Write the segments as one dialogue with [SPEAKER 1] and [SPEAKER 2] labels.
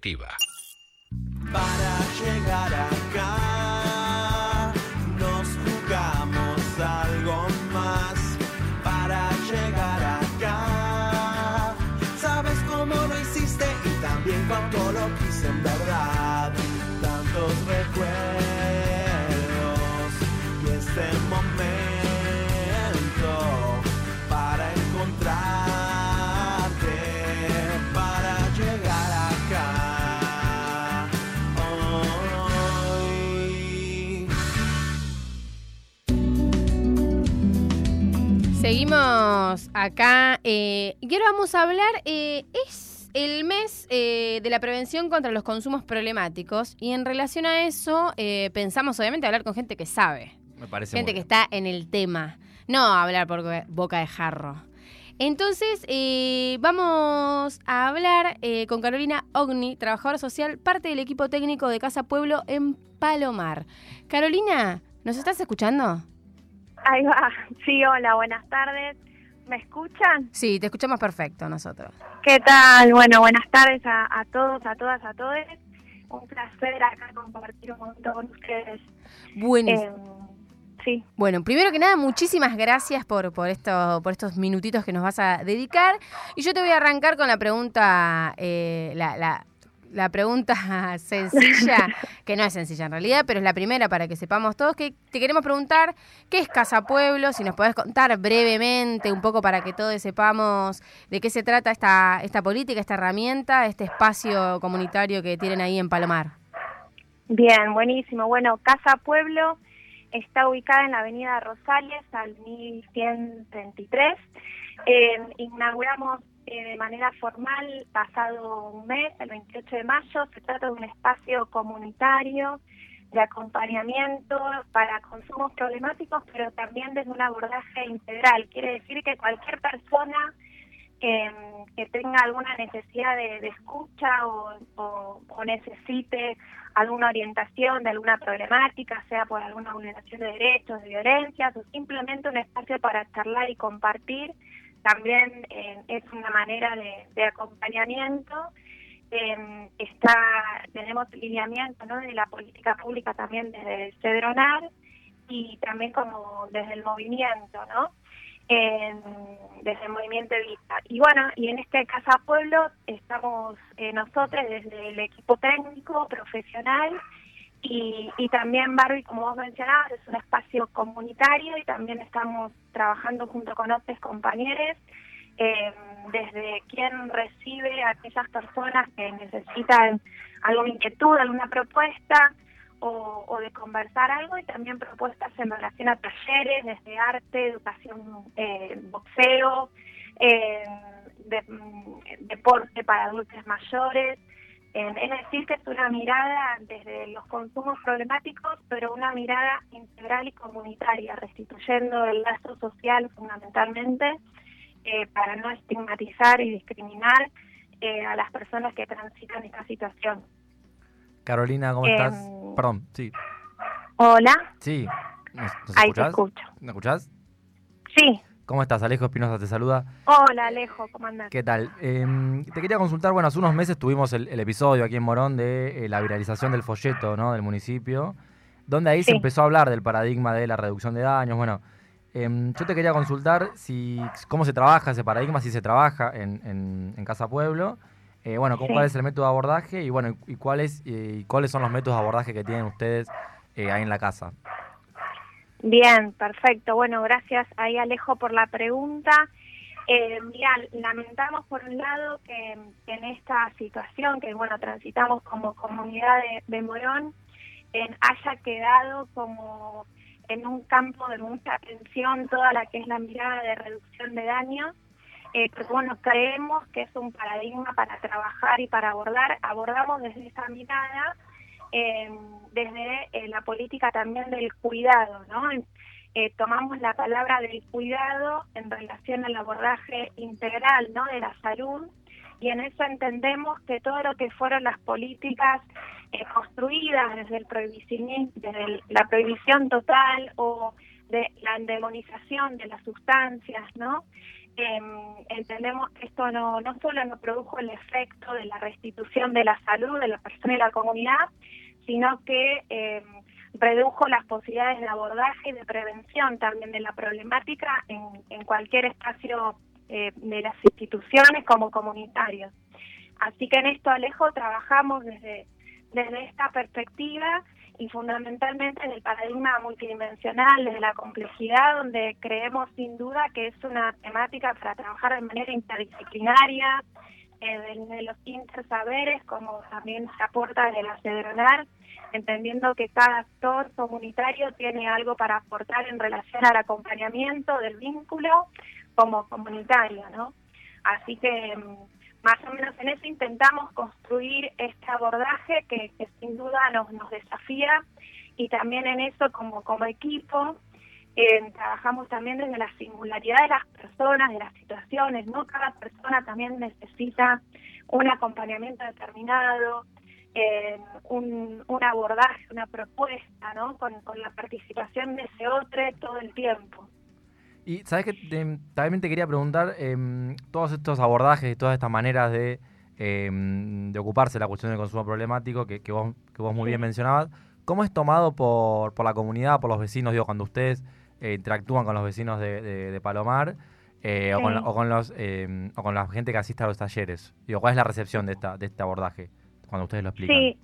[SPEAKER 1] Para llegar acá, nos jugamos algo más. Para llegar acá, sabes cómo lo hiciste y también cuánto lo quise en verdad. Tantos recuerdos y este momento
[SPEAKER 2] Seguimos acá eh, y ahora vamos a hablar, eh, es el mes eh, de la prevención contra los consumos problemáticos y en relación a eso pensamos obviamente hablar con gente que sabe,
[SPEAKER 3] Me parece
[SPEAKER 2] gente que está en el tema, no hablar por boca de jarro. Entonces eh, vamos a hablar eh, con Carolina Ogni, trabajadora social, parte del equipo técnico de Casa Pueblo en Palomar. Carolina, ¿nos estás escuchando?
[SPEAKER 4] Ahí va. Sí, hola, buenas tardes. ¿Me escuchan?
[SPEAKER 2] Sí, te escuchamos perfecto nosotros.
[SPEAKER 4] ¿Qué tal? Bueno, buenas tardes a, a todos, a todas, a todos. Un placer acá compartir un montón con ustedes.
[SPEAKER 2] Buenísimo.
[SPEAKER 4] Eh, sí,
[SPEAKER 2] Bueno, primero que nada, muchísimas gracias por, por, esto, por estos minutitos que nos vas a dedicar. Y yo te voy a arrancar con la pregunta, eh, la, la- la pregunta sencilla, que no es sencilla en realidad, pero es la primera para que sepamos todos, que te queremos preguntar qué es Casa Pueblo, si nos podés contar brevemente, un poco para que todos sepamos de qué se trata esta, esta política, esta herramienta, este espacio comunitario que tienen ahí en Palomar.
[SPEAKER 4] bien, buenísimo. Bueno, Casa Pueblo está ubicada en la avenida Rosales, al 1133. Eh, inauguramos eh, de manera formal pasado un mes, el 28 de mayo. Se trata de un espacio comunitario de acompañamiento para consumos problemáticos, pero también desde un abordaje integral. Quiere decir que cualquier persona eh, que tenga alguna necesidad de, de escucha o, o- o necesite alguna orientación de alguna problemática, sea por alguna vulneración de derechos, de violencias, o simplemente un espacio para charlar y compartir, también eh, es una manera de, acompañamiento. Eh, está tenemos lineamiento ¿no? de la política pública también desde el CEDRONAR y también como desde el movimiento, ¿no? En- desde el movimiento Evita. Y bueno, y en este Casa Pueblo estamos eh, nosotros desde el equipo técnico, profesional y, y también Barbie, como vos mencionabas, es un espacio comunitario y también estamos trabajando junto con otros compañeros eh, desde quien recibe a aquellas personas que necesitan alguna inquietud, alguna propuesta o, o de conversar algo y también propuestas en relación a talleres desde arte, educación, eh, boxeo, eh, mm, deporte para adultos mayores. Eh, es decir, que es una mirada desde los consumos problemáticos, pero una mirada integral y comunitaria, restituyendo el lazo social fundamentalmente eh, para no estigmatizar y discriminar eh, a las personas que transitan esta situación.
[SPEAKER 3] Carolina, ¿cómo
[SPEAKER 4] Em,
[SPEAKER 3] estás? Perdón, sí.
[SPEAKER 4] Hola,
[SPEAKER 3] Sí. ¿Nos, nos
[SPEAKER 4] ahí te escucho.
[SPEAKER 3] ¿Me escuchás?
[SPEAKER 4] Sí,
[SPEAKER 3] ¿Cómo estás? Alejo Espinosa te saluda.
[SPEAKER 4] hola Alejo, ¿cómo andás?
[SPEAKER 3] ¿Qué tal? Em, te quería consultar, bueno, hace unos meses tuvimos el, el episodio aquí en Morón de eh, la viralización del folleto, ¿no? Del municipio, donde ahí se empezó a hablar del paradigma de la reducción de daños. Bueno, em, yo te quería consultar si cómo se trabaja ese paradigma, si se trabaja en, en- en Casa Pueblo. Eh, bueno, ¿cómo-
[SPEAKER 4] Sí.
[SPEAKER 3] ¿cuál es el método de abordaje? Y bueno, y, cuáles, eh, y cuáles son los métodos de abordaje que tienen ustedes ahí en la casa?
[SPEAKER 4] Bien, perfecto. Bueno, gracias ahí Alejo por la pregunta. Eh, mirá, lamentamos por un lado que, en esta situación que bueno transitamos como comunidad de, Morón eh, haya quedado como en un campo de mucha atención toda la que es la mirada de reducción de daños. Eh, bueno, creemos que es un paradigma para trabajar y para abordar. Abordamos desde esa mirada eh, desde eh, la política también del cuidado, ¿no? Eh, tomamos la palabra del cuidado en relación al abordaje integral, ¿no? De la salud y en eso entendemos que todo lo que fueron las políticas eh, construidas desde el desde la prohibición total o de la demonización de las sustancias, ¿no? em, entendemos que esto no, no solo no produjo el efecto de la restitución de la salud de la persona y la comunidad, sino que em, redujo las posibilidades de abordaje y de prevención también de la problemática en, cualquier espacio eh, de las instituciones como comunitarios. Así que en esto, Alejo, trabajamos desde, desde esta perspectiva y fundamentalmente en el paradigma multidimensional, desde la complejidad, donde creemos sin duda que es una temática para trabajar de manera interdisciplinaria, desde los intersaberes, como también se aporta desde la CEDRONAR, entendiendo que cada actor comunitario tiene algo para aportar en relación al acompañamiento del vínculo como comunitario, ¿no? Así que mm, más o menos en eso intentamos construir este abordaje que, sin duda nos, nos desafía y también en eso como, como equipo eh, trabajamos también desde la singularidad de las personas, de las situaciones, ¿no? Cada persona también necesita un acompañamiento determinado, eh, un, un abordaje, una propuesta, ¿no? Con, con la participación de ese otro todo el tiempo.
[SPEAKER 3] Y sabes que también te quería preguntar, em, todos estos abordajes y todas estas maneras de, em, de ocuparse de la cuestión del consumo problemático que, que, vos, que vos muy bien mencionabas, ¿cómo es tomado por, por la comunidad, por los vecinos? Digo, cuando ustedes eh, interactúan con los vecinos de, de, Palomar eh, o, con, o, con, los, em, o con la gente que asiste a los talleres. Digo, ¿cuál es la recepción de, esta, de este abordaje cuando ustedes lo explican?
[SPEAKER 4] Sí.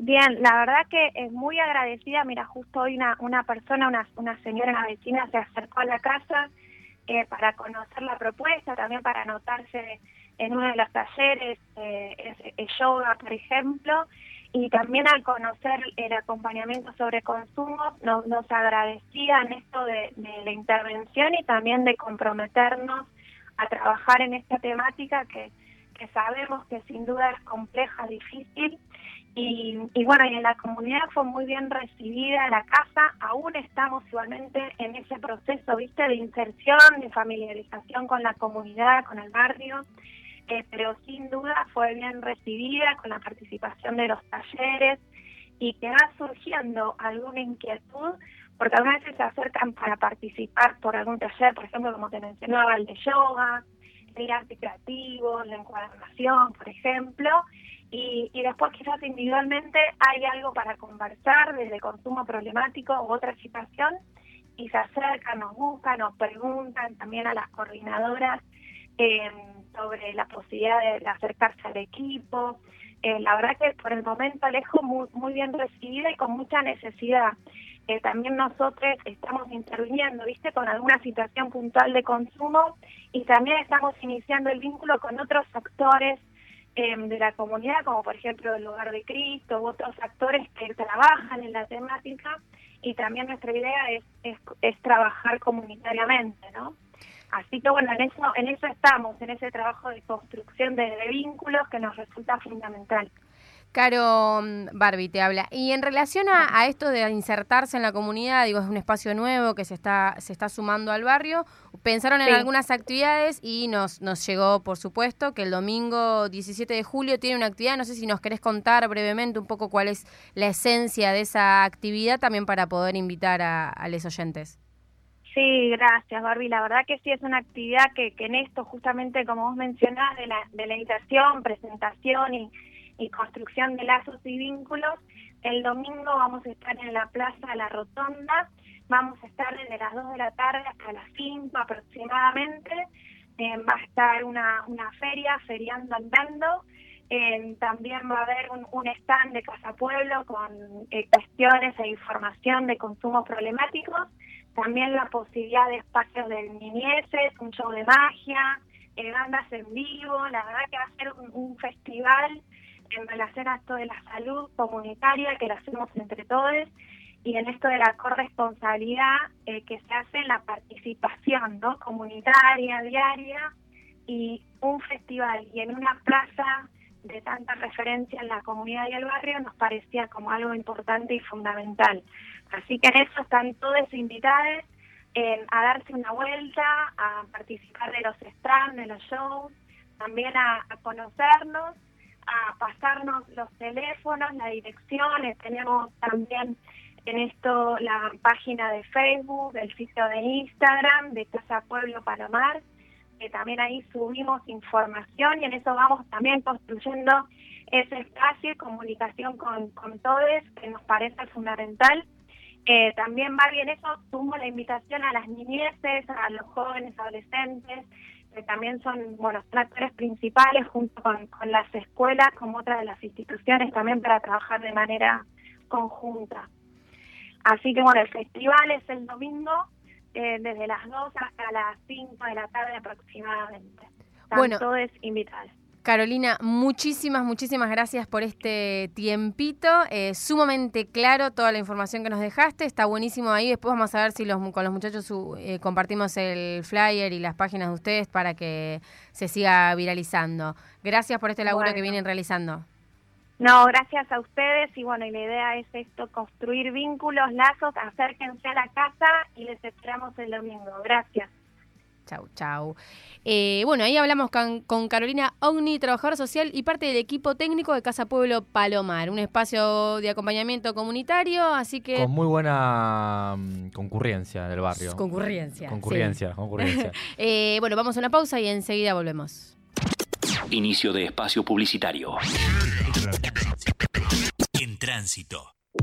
[SPEAKER 4] Bien, la verdad que es muy agradecida. Mira, justo hoy una, una persona, una, una señora, una vecina se acercó a la casa eh, para conocer la propuesta, también para anotarse en uno de los talleres, eh, yoga, por ejemplo, y también al conocer el acompañamiento sobre consumo, nos, nos agradecían esto de, la intervención y también de comprometernos a trabajar en esta temática que, que sabemos que sin duda es compleja, difícil, y, y, bueno, y en la comunidad fue muy bien recibida la casa, aún estamos igualmente en ese proceso, viste, de inserción, de familiarización con la comunidad, con el barrio, eh, pero sin duda fue bien recibida con la participación de los talleres y que va surgiendo alguna inquietud, porque algunas veces se acercan para participar por algún taller, por ejemplo, como te mencionaba, el de yoga, el arte creativo, la encuadernación, por ejemplo, y, y después quizás individualmente hay algo para conversar desde consumo problemático u otra situación y se acercan, nos buscan, nos preguntan también a las coordinadoras eh, sobre la posibilidad de, acercarse al equipo. Eh, la verdad que por el momento Alejo muy, muy bien recibida y con mucha necesidad. Eh, también nosotros estamos interviniendo, viste, con alguna situación puntual de consumo y también estamos iniciando el vínculo con otros actores Em, de la comunidad, como por ejemplo el Lugar de Cristo u otros actores que trabajan en la temática y también nuestra idea es, es, trabajar comunitariamente, ¿no? Así que bueno, en eso, en eso estamos, en ese trabajo de construcción de vínculos que nos resulta fundamental.
[SPEAKER 2] Caro mm, Barbie te habla. Y en relación a, esto de insertarse en la comunidad, digo, es un espacio nuevo que se está, se está sumando al barrio. Pensaron en algunas actividades y nos, nos llegó, por supuesto, que el domingo 17 de julio tiene una actividad. No sé si nos querés contar brevemente un poco cuál es la esencia de esa actividad también para poder invitar a, a los oyentes.
[SPEAKER 4] Sí, gracias Barbie. La verdad que sí es una actividad que, que en esto, justamente como vos mencionás, de la, de la invitación, presentación y y construcción de lazos y vínculos. El domingo vamos a estar en la Plaza La Rotonda, vamos a estar desde las 2 de la tarde hasta las 5 aproximadamente. Eh, va a estar una, una feria, feriando andando. Eh, también va a haber un, un, stand de Casa Pueblo con eh, cuestiones e información de consumos problemáticos. También la posibilidad de espacios de niñeces, un show de magia, bandas en vivo. La verdad que va a ser un, un festival en relación a esto de la salud comunitaria que lo hacemos entre todos y en esto de la corresponsabilidad eh, que se hace en la participación ¿no? comunitaria, diaria y un festival y en una plaza de tanta referencia en la comunidad y el barrio nos parecía como algo importante y fundamental. Así que en eso están todos invitados a darse una vuelta, a participar de los stands, de los shows, también a conocernos a pasarnos los teléfonos, las direcciones, tenemos también en esto la página de Facebook, el sitio de Instagram de Casa Pueblo Palomar, eh, también ahí subimos información y en eso vamos también construyendo ese espacio y comunicación con, con todos que nos parece fundamental. Eh, también va bien eso, sumo la invitación a las niñeces, a los jóvenes, adolescentes, que también son, bueno, son actores principales junto con, con las escuelas, como otras de las instituciones también para trabajar de manera conjunta. Así que bueno, el festival es el domingo eh, desde las 2 hasta las 5 de la tarde aproximadamente. Están
[SPEAKER 2] Bueno.
[SPEAKER 4] todos invitados.
[SPEAKER 2] Carolina, muchísimas, muchísimas gracias por este tiempito. Eh, sumamente claro toda la información que nos dejaste. Está buenísimo ahí. Después vamos a ver si los, con los muchachos su- eh, compartimos el flyer y las páginas de ustedes para que se siga viralizando. Gracias por este laburo que vienen realizando.
[SPEAKER 4] No, gracias a ustedes y bueno, y la idea es esto, construir vínculos, lazos, acérquense a la casa y les esperamos el domingo. Gracias.
[SPEAKER 2] Chau, chau. Eh, bueno, ahí hablamos con, con Carolina Ogni, trabajadora social y parte del equipo técnico de Casa Pueblo Palomar, un espacio de acompañamiento comunitario, así que...
[SPEAKER 3] Con muy buena mm, concurrencia del barrio.
[SPEAKER 2] Concurrencia. sí.
[SPEAKER 3] Concurrencia, concurrencia.
[SPEAKER 2] Eh, bueno, vamos a una pausa y enseguida volvemos.
[SPEAKER 5] Inicio de espacio publicitario.
[SPEAKER 6] En tránsito.